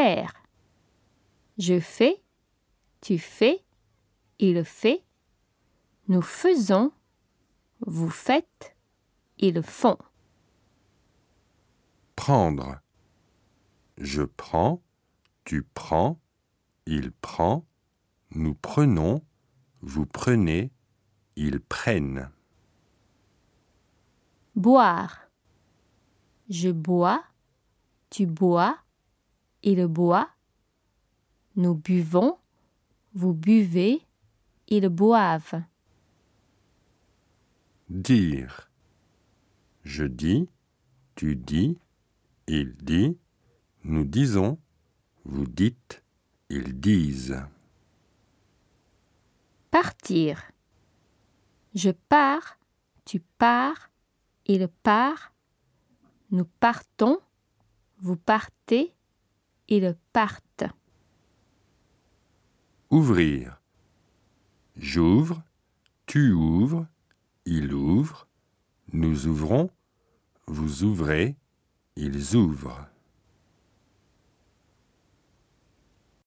faire. Je fais, tu fais, il fait. Nous faisons, vous faites, ils font. Prendre. Je prends, tu prends, il prend, nous prenons, vous prenez, ils prennent. Boire. Je bois, tu bois, il boit. Nous buvons, vous buvez, ils boivent. Dire. Je dis, tu dis, il dit, nous disons, vous dites, ils disent. Partir. Je pars, tu pars, il part. Nous partons, vous partez, ils partent. Ouvrir. J'ouvre, tu ouvres, il ouvre, nous ouvrons, vous ouvrez, ils ouvrent.